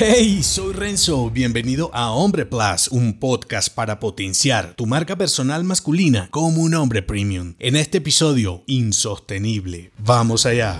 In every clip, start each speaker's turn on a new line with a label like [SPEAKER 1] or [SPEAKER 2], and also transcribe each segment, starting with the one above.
[SPEAKER 1] Hey, soy Renzo, bienvenido a Hombre Plus, un podcast para potenciar tu marca personal masculina como un hombre premium. En este episodio, insostenible. Vamos allá.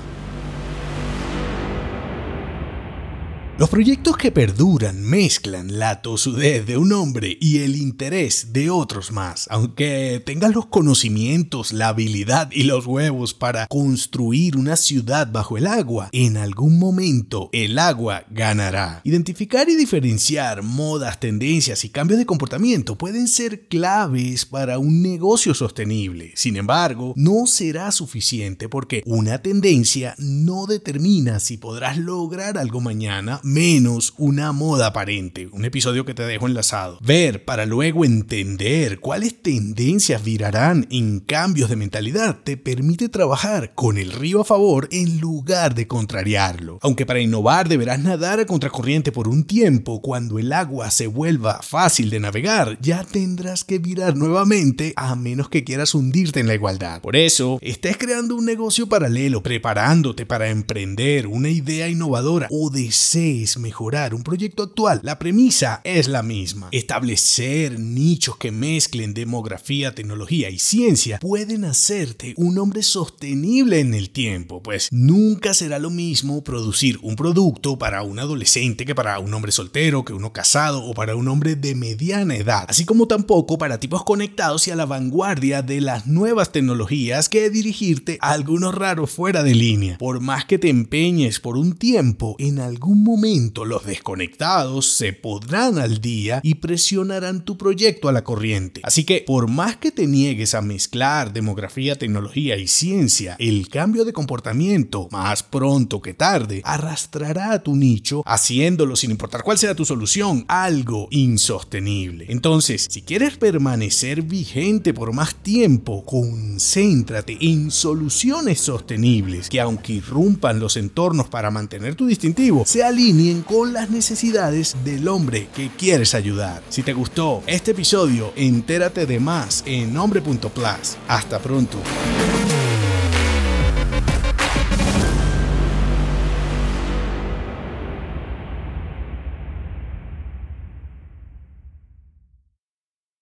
[SPEAKER 1] Los proyectos que perduran mezclan la tosudez de un hombre y el interés de otros más. Aunque tengas los conocimientos, la habilidad y los huevos para construir una ciudad bajo el agua, en algún momento el agua ganará. Identificar y diferenciar modas, tendencias y cambios de comportamiento pueden ser claves para un negocio sostenible. Sin embargo, no será suficiente porque una tendencia no determina si podrás lograr algo mañana menos una moda aparente, un episodio que te dejo enlazado. Ver para luego entender cuáles tendencias virarán en cambios de mentalidad te permite trabajar con el río a favor en lugar de contrariarlo. Aunque para innovar deberás nadar a contracorriente por un tiempo, cuando el agua se vuelva fácil de navegar, ya tendrás que virar nuevamente a menos que quieras hundirte en la igualdad. Por eso, estés creando un negocio paralelo, preparándote para emprender una idea innovadora o desees mejorar un proyecto actual, la premisa es la misma. Establecer nichos que mezclen demografía, tecnología y ciencia pueden hacerte un hombre sostenible en el tiempo, pues nunca será lo mismo producir un producto para un adolescente que para un hombre soltero, que uno casado o para un hombre de mediana edad, así como tampoco para tipos conectados y a la vanguardia de las nuevas tecnologías que dirigirte a algunos raros fuera de línea. Por más que te empeñes por un tiempo, en algún momento los desconectados se podrán al día y presionarán tu proyecto a la corriente. Así que por más que te niegues a mezclar demografía, tecnología y ciencia, el cambio de comportamiento, más pronto que tarde, arrastrará a tu nicho, haciéndolo sin importar cuál sea tu solución, algo insostenible. Entonces, si quieres permanecer vigente por más tiempo, concéntrate en soluciones sostenibles que aunque irrumpan los entornos para mantener tu distintivo, se con las necesidades del hombre que quieres ayudar. Si te gustó este episodio, entérate de más en hombre.plus. Hasta pronto.